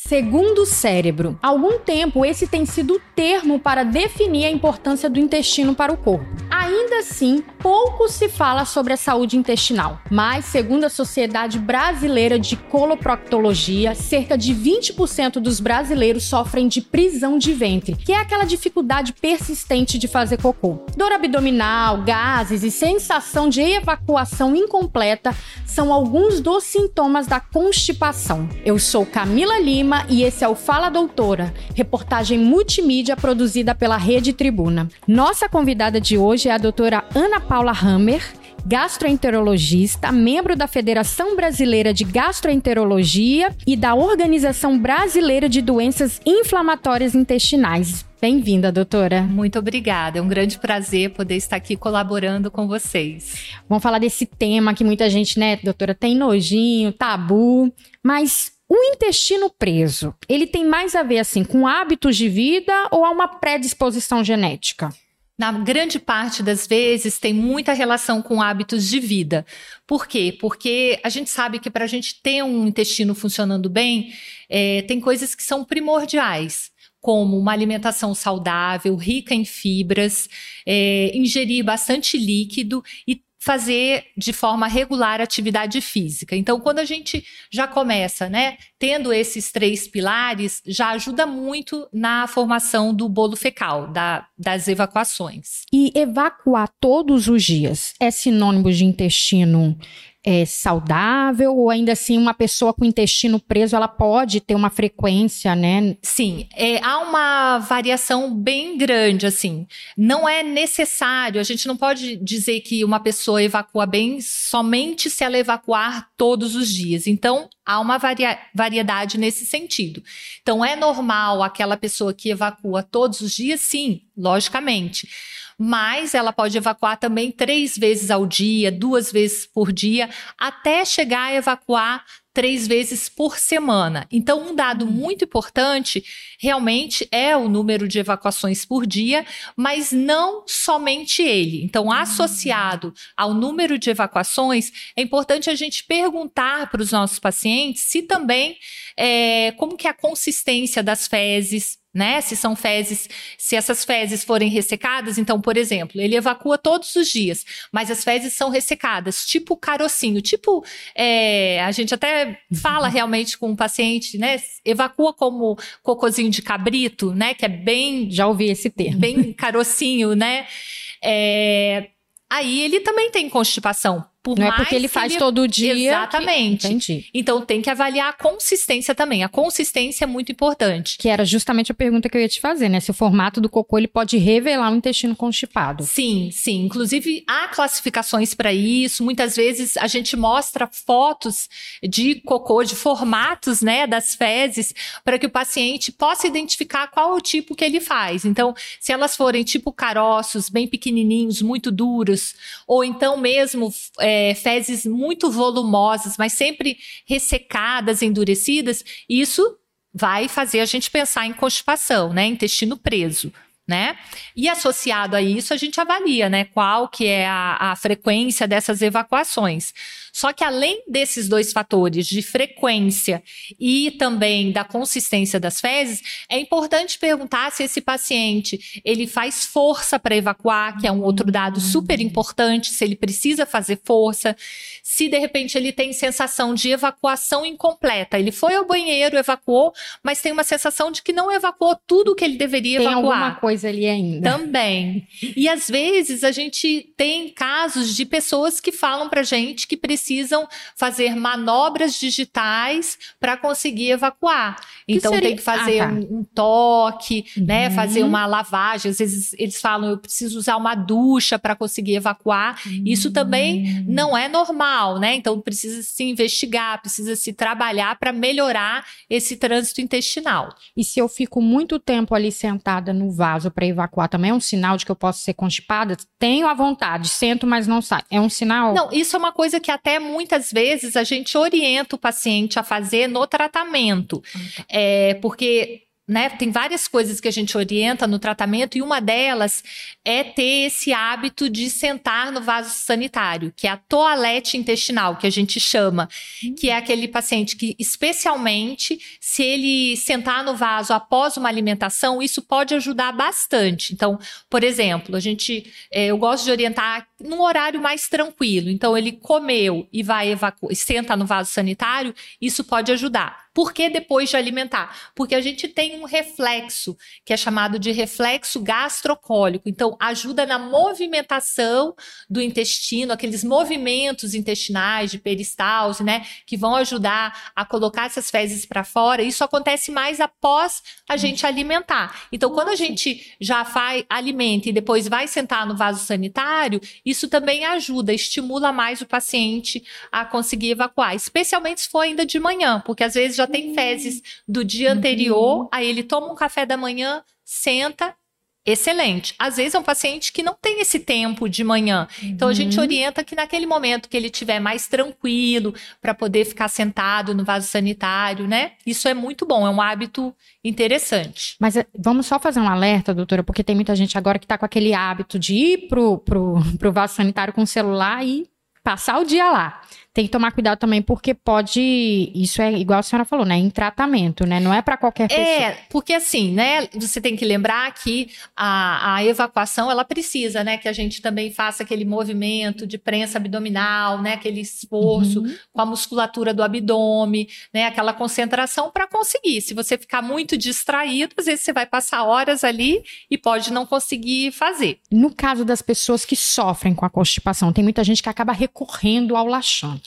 Segundo cérebro. Há algum tempo, esse tem sido o termo para definir a importância do intestino para o corpo. Ainda assim, pouco se fala sobre a saúde intestinal, mas, segundo a Sociedade Brasileira de Coloproctologia, cerca de 20% dos brasileiros sofrem de prisão de ventre, que é aquela dificuldade persistente de fazer cocô. Dor abdominal, gases e sensação de evacuação incompleta são alguns dos sintomas da constipação. Eu sou Camila Lima e esse é o Fala Doutora, reportagem multimídia produzida pela Rede Tribuna. Nossa convidada de hoje é a doutora Ana Paula Hammer, gastroenterologista, membro da Federação Brasileira de Gastroenterologia e da Organização Brasileira de Doenças Inflamatórias Intestinais. Bem-vinda, doutora. Muito obrigada. É um grande prazer poder estar aqui colaborando com vocês. Vamos falar desse tema que muita gente, né, doutora, tem nojinho, tabu, mas o intestino preso, ele tem mais a ver assim com hábitos de vida ou há uma predisposição genética? Na grande parte das vezes tem muita relação com hábitos de vida. Por quê? Porque a gente sabe que para a gente ter um intestino funcionando bem, é, tem coisas que são primordiais como uma alimentação saudável, rica em fibras, é, ingerir bastante líquido e fazer de forma regular atividade física. Então, quando a gente já começa, né, tendo esses três pilares, já ajuda muito na formação do bolo fecal, da, das evacuações. E evacuar todos os dias é sinônimo de intestino é, saudável ou ainda assim uma pessoa com intestino preso ela pode ter uma frequência, né? Sim, é, há uma variação bem grande assim. Não é necessário, a gente não pode dizer que uma pessoa evacua bem somente se ela evacuar todos os dias. Então há uma varia variedade nesse sentido. Então é normal aquela pessoa que evacua todos os dias, sim, logicamente mas ela pode evacuar também três vezes ao dia, duas vezes por dia, até chegar a evacuar três vezes por semana. Então, um dado hum. muito importante realmente é o número de evacuações por dia, mas não somente ele. Então, hum. associado ao número de evacuações, é importante a gente perguntar para os nossos pacientes se também é, como que é a consistência das fezes, né? Se são fezes, se essas fezes forem ressecadas, então, por exemplo, ele evacua todos os dias, mas as fezes são ressecadas, tipo carocinho, tipo, é, a gente até fala uhum. realmente com o paciente, né? Evacua como cocôzinho de cabrito, né? Que é bem. Já ouvi esse termo. Bem carocinho, né? É, aí ele também tem constipação por Não é porque ele faz ele... todo dia. Exatamente. Que... Entendi. Então tem que avaliar a consistência também. A consistência é muito importante. Que era justamente a pergunta que eu ia te fazer, né? Se o formato do cocô ele pode revelar um intestino constipado. Sim, sim. Inclusive há classificações para isso. Muitas vezes a gente mostra fotos de cocô, de formatos, né, das fezes, para que o paciente possa identificar qual é o tipo que ele faz. Então, se elas forem tipo caroços, bem pequenininhos, muito duros, ou então mesmo é, é, fezes muito volumosas, mas sempre ressecadas, endurecidas, isso vai fazer a gente pensar em constipação, né? Intestino preso né? E associado a isso, a gente avalia, né, qual que é a, a, frequência dessas evacuações. Só que além desses dois fatores, de frequência e também da consistência das fezes, é importante perguntar se esse paciente, ele faz força para evacuar, que é um outro dado super importante, se ele precisa fazer força, se de repente ele tem sensação de evacuação incompleta, ele foi ao banheiro, evacuou, mas tem uma sensação de que não evacuou tudo que ele deveria tem evacuar. Alguma coisa ali ainda. Também. E às vezes a gente tem casos de pessoas que falam pra gente que precisam fazer manobras digitais para conseguir evacuar. Que então seria... tem que fazer ah, tá. um, um, toque, né, uhum. né? Fazer uma lavagem. Às vezes eles falam, eu preciso usar uma ducha para conseguir evacuar. Uhum. Isso também não é normal, né? Então precisa se investigar, precisa se trabalhar para melhorar esse trânsito intestinal. E se eu fico muito tempo ali sentada no vaso para evacuar também é um sinal de que eu posso ser constipada? Tenho a vontade, sento, mas não sai. É um sinal? Não, isso é uma coisa que até muitas vezes a gente orienta o paciente a fazer no tratamento. Ah, tá. É, porque né, tem várias coisas que a gente orienta no tratamento e uma delas é ter esse hábito de sentar no vaso sanitário, que é a toalete intestinal, que a gente chama, que é aquele paciente que, especialmente, se ele sentar no vaso após uma alimentação, isso pode ajudar bastante. Então, por exemplo, a gente, é, eu gosto de orientar num horário mais tranquilo. Então, ele comeu e vai evacuar, senta no vaso sanitário, isso pode ajudar. Por que depois de alimentar? Porque a gente tem um reflexo, que é chamado de reflexo gastrocólico. Então, ajuda na movimentação do intestino, aqueles movimentos intestinais de peristalse, né? Que vão ajudar a colocar essas fezes para fora. Isso acontece mais após a gente alimentar. Então, quando a gente já faz, alimenta e depois vai sentar no vaso sanitário, isso também ajuda, estimula mais o paciente a conseguir evacuar, especialmente se for ainda de manhã, porque às vezes já tem fezes do dia anterior, uhum. aí ele toma um café da manhã, senta excelente. Às vezes é um paciente que não tem esse tempo de manhã. Então a gente uhum. orienta que naquele momento que ele estiver mais tranquilo para poder ficar sentado no vaso sanitário, né? Isso é muito bom, é um hábito interessante. Mas eh, vamos só fazer um alerta, doutora, porque tem muita gente agora que está com aquele hábito de ir pro, pro, pro vaso sanitário com o celular e passar o dia lá tem que tomar cuidado também, porque pode. Isso é igual a senhora falou, né? Em tratamento, né? Não é para qualquer pessoa. É, porque assim, né? Você tem que lembrar que a, a evacuação, ela precisa, né? Que a gente também faça aquele movimento de prensa abdominal, né? Aquele esforço uhum. com a musculatura do abdômen, né? Aquela concentração para conseguir. Se você ficar muito distraído, às vezes você vai passar horas ali e pode não conseguir fazer. No caso das pessoas que sofrem com a constipação, tem muita gente que acaba recorrendo ao laxante.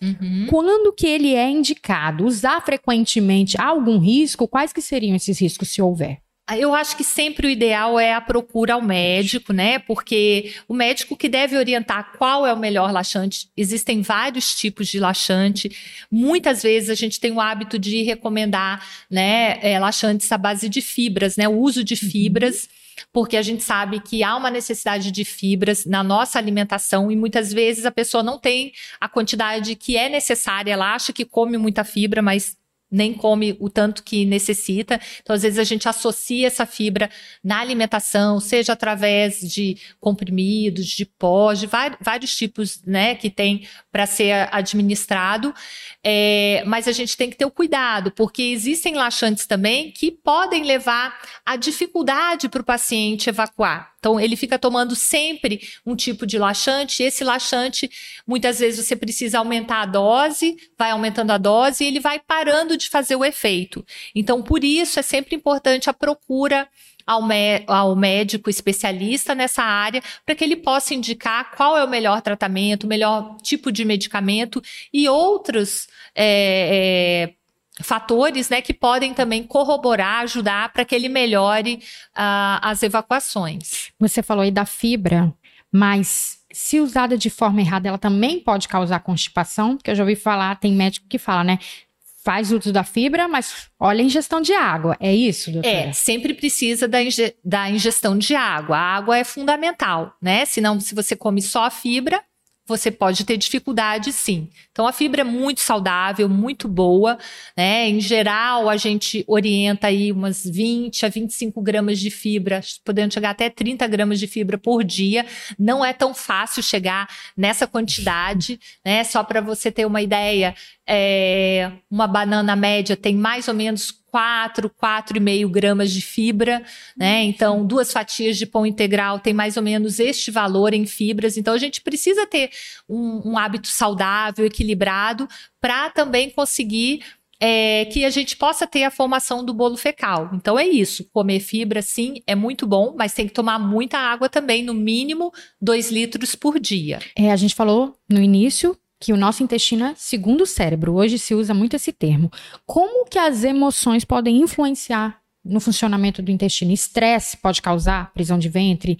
Uhum. Quando que ele é indicado? Usar frequentemente algum risco? Quais que seriam esses riscos, se houver? Eu acho que sempre o ideal é a procura ao médico, né? Porque o médico que deve orientar qual é o melhor laxante. Existem vários tipos de laxante. Muitas vezes a gente tem o hábito de recomendar, né, é, laxantes à base de fibras, né? O uso de uhum. fibras. Uhum porque a gente sabe que há uma necessidade de fibras na nossa alimentação e muitas vezes a pessoa não tem a quantidade que é necessária, ela acha que come muita fibra, mas nem come o tanto que necessita. Então, às vezes, a gente associa essa fibra na alimentação, seja através de comprimidos, de pós, de vários tipos né, que tem para ser administrado. É, mas a gente tem que ter o cuidado, porque existem laxantes também que podem levar a dificuldade para o paciente evacuar. Então, ele fica tomando sempre um tipo de laxante. Esse laxante, muitas vezes, você precisa aumentar a dose, vai aumentando a dose e ele vai parando de fazer o efeito. Então, por isso, é sempre importante a procura ao, ao, médico especialista nessa área para que ele possa indicar qual é o melhor tratamento, o melhor tipo de medicamento e outros é, é, fatores né, que podem também corroborar, ajudar para que ele melhore uh, as evacuações. Você falou aí da fibra, mas se usada de forma errada, ela também pode causar constipação, porque eu já ouvi falar, tem médico que fala, né? Faz uso da fibra, mas olha a ingestão de água. É isso, doutora? É, sempre precisa da, inge da ingestão de água. A água é fundamental, né? Senão, se você come só a fibra, você pode ter dificuldade sim. Então a fibra é muito saudável, muito boa, né? Em geral, a gente orienta aí umas 20 a 25 gramas de fibra, podendo chegar até 30 gramas de fibra por dia. Não é tão fácil chegar nessa quantidade, né? Só para você ter uma ideia, é, uma banana média tem mais ou menos 4, 4,5 gramas de fibra, né? Então, duas fatias de pão integral tem mais ou menos este valor em fibras. Então, a gente precisa ter um, um hábito saudável, equilibrado, para também conseguir é, que a gente possa ter a formação do bolo fecal. Então é isso. Comer fibra, sim, é muito bom, mas tem que tomar muita água também, no mínimo 2 litros por dia. É, a gente falou no início que o nosso intestino é segundo o cérebro. Hoje se usa muito esse termo. Como que as emoções podem influenciar no funcionamento do intestino? Estresse pode causar prisão de ventre,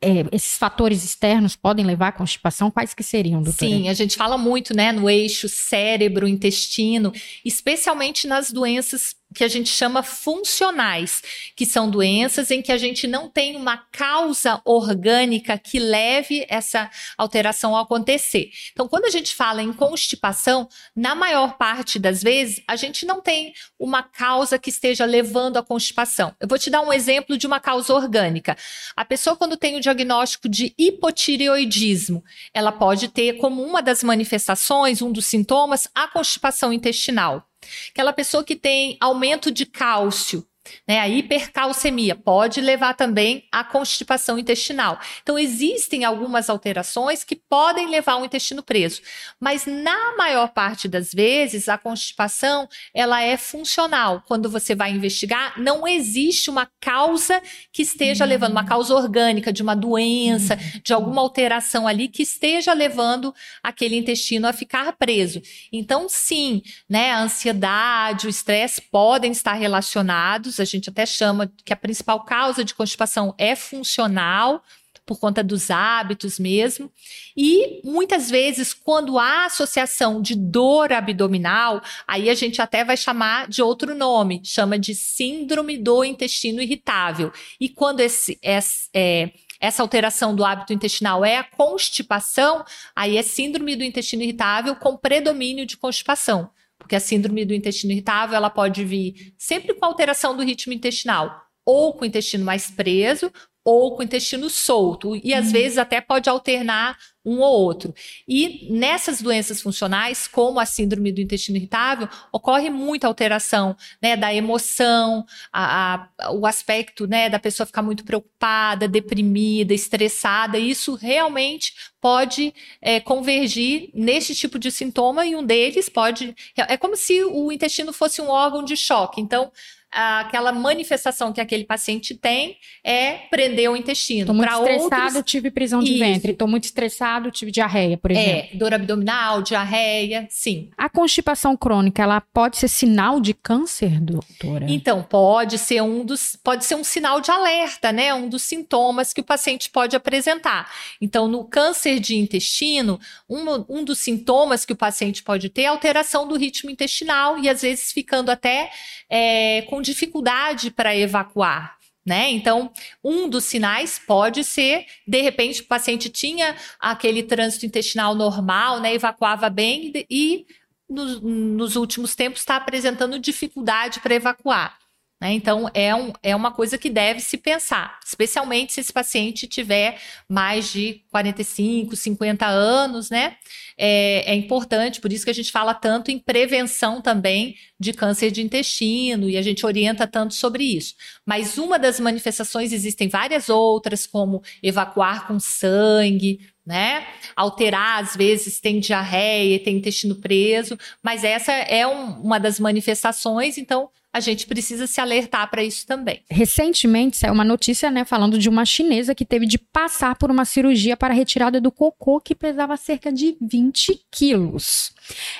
é, esses fatores externos podem levar à constipação? Quais que seriam, doutora? Sim, a gente fala muito, né, no eixo cérebro, intestino, especialmente nas doenças que a gente chama funcionais, que são doenças em que a gente não tem uma causa orgânica que leve essa alteração a acontecer. Então, quando a gente fala em constipação, na maior parte das vezes, a gente não tem uma causa que esteja levando à constipação. Eu vou te dar um exemplo de uma causa orgânica. A pessoa, quando tem o diagnóstico de hipotireoidismo, ela pode ter como uma das manifestações, um dos sintomas, a constipação intestinal. Aquela pessoa que tem aumento de cálcio, né? A hipercalcemia pode levar também à constipação intestinal. Então, existem algumas alterações que podem levar ao intestino preso, mas na maior parte das vezes, a constipação ela é funcional. Quando você vai investigar, não existe uma causa que esteja uhum. levando, uma causa orgânica de uma doença, uhum. de alguma alteração ali que esteja levando aquele intestino a ficar preso. Então, sim, né, a ansiedade, o estresse podem estar relacionados a gente até chama que a principal causa de constipação é funcional, por conta dos hábitos mesmo. E muitas vezes, quando há associação de dor abdominal, aí a gente até vai chamar de outro nome, chama de síndrome do intestino irritável. E quando esse, esse é, essa alteração do hábito intestinal é a constipação, aí é síndrome do intestino irritável com predomínio de constipação. Porque a síndrome do intestino irritável, ela pode vir sempre com alteração do ritmo intestinal, ou com o intestino mais preso, ou com o intestino solto, e às hum. vezes até pode alternar um ou outro. E nessas doenças funcionais, como a síndrome do intestino irritável, ocorre muita alteração né, da emoção, a, a, o aspecto né, da pessoa ficar muito preocupada, deprimida, estressada. Isso realmente pode é, convergir nesse tipo de sintoma, e um deles pode. É como se o intestino fosse um órgão de choque. Então, aquela manifestação que aquele paciente tem é prender o intestino. Estou muito estressado, outros... tive prisão de Isso. ventre. Estou muito estressado, tive diarreia, por exemplo. É, dor abdominal, diarreia, sim. A constipação crônica, ela pode ser sinal de câncer, doutora? Então, pode ser um dos, pode ser um sinal de alerta, né? Um dos sintomas que o paciente pode apresentar. Então, no câncer de intestino, um, um dos sintomas que o paciente pode ter é alteração do ritmo intestinal e às vezes ficando até é, com dificuldade para evacuar. Né? Então, um dos sinais pode ser, de repente, o paciente tinha aquele trânsito intestinal normal, né? evacuava bem e, nos, nos últimos tempos está apresentando dificuldade para evacuar. Né? Então, é, um, é uma coisa que deve se pensar, especialmente se esse paciente tiver mais de 45, 50 anos, né? É, é, importante, por isso que a gente fala tanto em prevenção também de câncer de intestino e a gente orienta tanto sobre isso. Mas uma das manifestações, existem várias outras, como evacuar com sangue, né? Alterar, às vezes, tem diarreia, tem intestino preso, mas essa é um, uma das manifestações, então a gente precisa se alertar para isso também. Recentemente saiu uma notícia, né, falando de uma chinesa que teve de passar por uma cirurgia para retirada do cocô que pesava cerca de 20 quilos.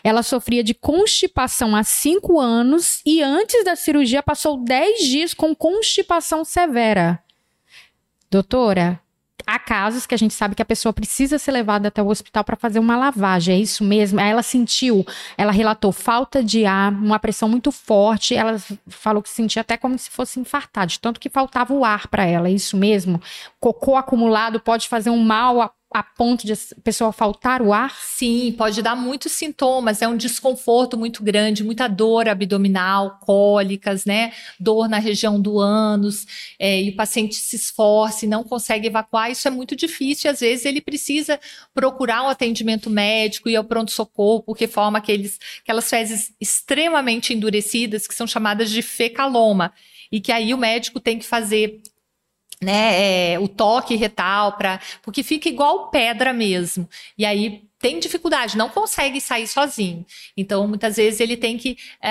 Ela sofria de constipação há 5 anos e antes da cirurgia passou 10 dias com constipação severa. Doutora, há casos que a gente sabe que a pessoa precisa ser levada até o hospital para fazer uma lavagem, é isso mesmo? Aí ela sentiu, ela relatou falta de ar, uma pressão muito forte, ela falou que sentia até como se fosse infartar, de tanto que faltava o ar para ela, é isso mesmo? Cocô acumulado pode fazer um mal a ponto de a pessoa faltar o ar? Sim, pode dar muitos sintomas. É um desconforto muito grande, muita dor abdominal, cólicas, né? Dor na região do ânus, é, e o paciente se esforça e não consegue evacuar. Isso é muito difícil. E às vezes ele precisa procurar um atendimento médico e ao pronto-socorro, porque forma aqueles, aquelas fezes extremamente endurecidas que são chamadas de fecaloma. E que aí o médico tem que fazer né, é, o toque retal, pra, porque fica igual pedra mesmo. E aí tem dificuldade, não consegue sair sozinho. Então, muitas vezes ele tem que é,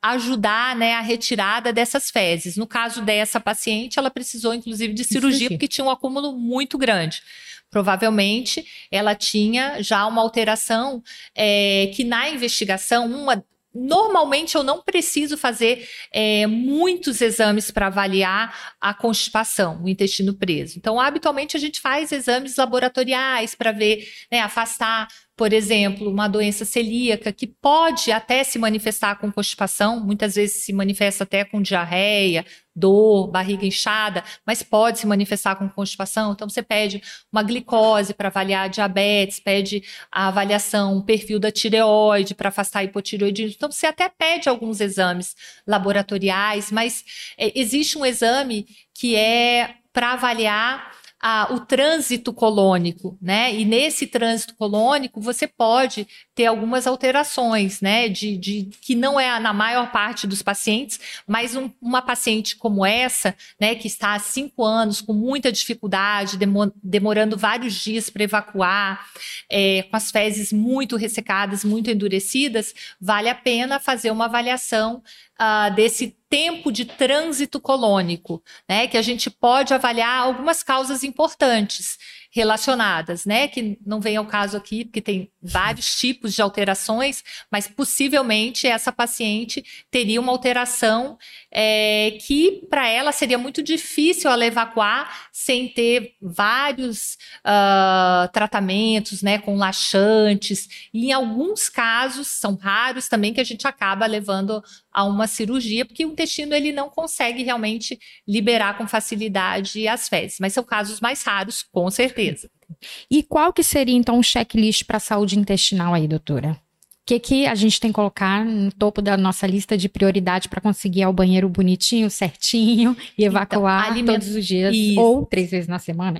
ajudar né, a retirada dessas fezes. No caso dessa paciente, ela precisou, inclusive, de cirurgia, porque tinha um acúmulo muito grande. Provavelmente ela tinha já uma alteração é, que na investigação, uma, Normalmente eu não preciso fazer é, muitos exames para avaliar a constipação, o intestino preso. Então, habitualmente a gente faz exames laboratoriais para ver, né, afastar por exemplo, uma doença celíaca que pode até se manifestar com constipação, muitas vezes se manifesta até com diarreia, dor, barriga inchada, mas pode se manifestar com constipação. Então, você pede uma glicose para avaliar diabetes, pede a avaliação, o perfil da tireoide para afastar hipotireoidismo. Então, você até pede alguns exames laboratoriais, mas é, existe um exame que é para avaliar a, o trânsito colônico, né? E nesse trânsito colônico você pode ter algumas alterações, né? De, de que não é na maior parte dos pacientes, mas um, uma paciente como essa, né? Que está há cinco anos com muita dificuldade, demo, demorando vários dias para evacuar, é, com as fezes muito ressecadas, muito endurecidas, vale a pena fazer uma avaliação uh, desse tempo de trânsito colônico, né? Que a gente pode avaliar algumas causas importantes relacionadas, né? Que não vem ao caso aqui, porque tem vários tipos de alterações, mas possivelmente essa paciente teria uma alteração é, que para ela seria muito difícil ela evacuar sem ter vários uh, tratamentos, né? Com laxantes. E em alguns casos, são raros também, que a gente acaba levando a uma cirurgia, porque o intestino ele não consegue realmente liberar com facilidade as fezes. Mas são casos mais raros, com certeza E qual que seria então o checklist para a saúde intestinal aí, doutora? O que, que a gente tem que colocar no topo da nossa lista de prioridade para conseguir ir ao banheiro bonitinho, certinho e então, evacuar então, todos os dias Isso. ou três vezes na semana?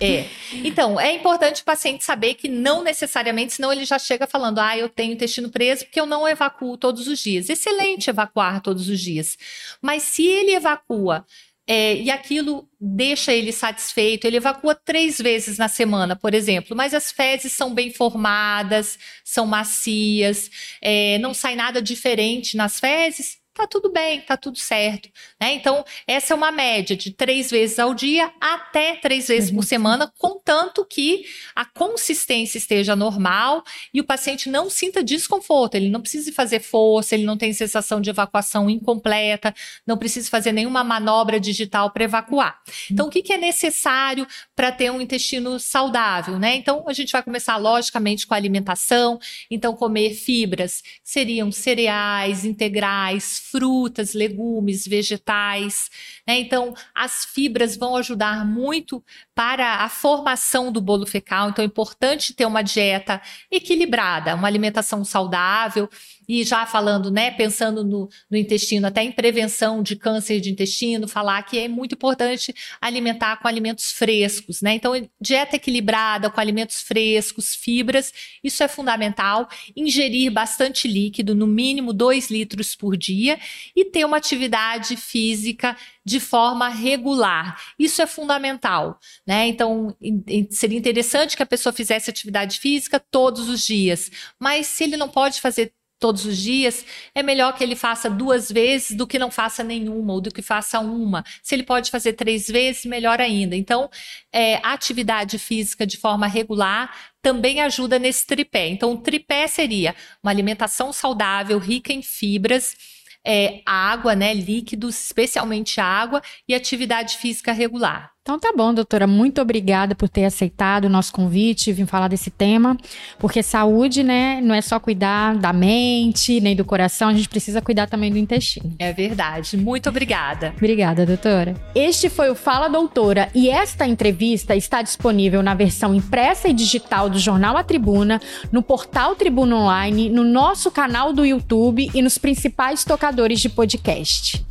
É. Então, é importante o paciente saber que não necessariamente, senão ele já chega falando, ah, eu tenho intestino preso porque eu não evacuo todos os dias. Excelente evacuar todos os dias. Mas se ele evacua é, e aquilo deixa ele satisfeito. Ele evacua três vezes na semana, por exemplo, mas as fezes são bem formadas, são macias, é, não sai nada diferente nas fezes tá tudo bem, tá tudo certo. Né? Então, essa é uma média de três vezes ao dia até três vezes por semana, contanto que a consistência esteja normal e o paciente não sinta desconforto. Ele não precisa fazer força, ele não tem sensação de evacuação incompleta, não precisa fazer nenhuma manobra digital para evacuar. Então, o que, que é necessário para ter um intestino saudável? Né? Então, a gente vai começar, logicamente, com a alimentação. Então, comer fibras seriam cereais, integrais, frutas, legumes, vegetais. Né? Então, as fibras vão ajudar muito para a formação do bolo fecal. Então, é importante ter uma dieta equilibrada, uma alimentação saudável. E já falando, né, pensando no, no, intestino, até em prevenção de câncer de intestino, falar que é muito importante alimentar com alimentos frescos, né? Então, dieta equilibrada, com alimentos frescos, fibras, isso é fundamental. Ingerir bastante líquido, no mínimo 2 litros por dia, e ter uma atividade física de forma regular. Isso é fundamental, né? Então, seria interessante que a pessoa fizesse atividade física todos os dias, mas se ele não pode fazer todos os dias, é melhor que ele faça duas vezes do que não faça nenhuma, ou do que faça uma. Se ele pode fazer três vezes, melhor ainda. Então, é, atividade física de forma regular também ajuda nesse tripé. Então, o tripé seria uma alimentação saudável, rica em fibras, é, água, né, líquidos, especialmente água, e atividade física regular. Então tá bom, doutora. Muito obrigada por ter aceitado o nosso convite e vir falar desse tema. Porque saúde, né, não é só cuidar da mente, nem do coração, a gente precisa cuidar também do intestino. É verdade. Muito obrigada. Obrigada, doutora. Este foi o Fala Doutora e esta entrevista está disponível na versão impressa e digital do jornal A Tribuna, no portal Tribuna Online, no nosso canal do YouTube e nos principais tocadores de podcast.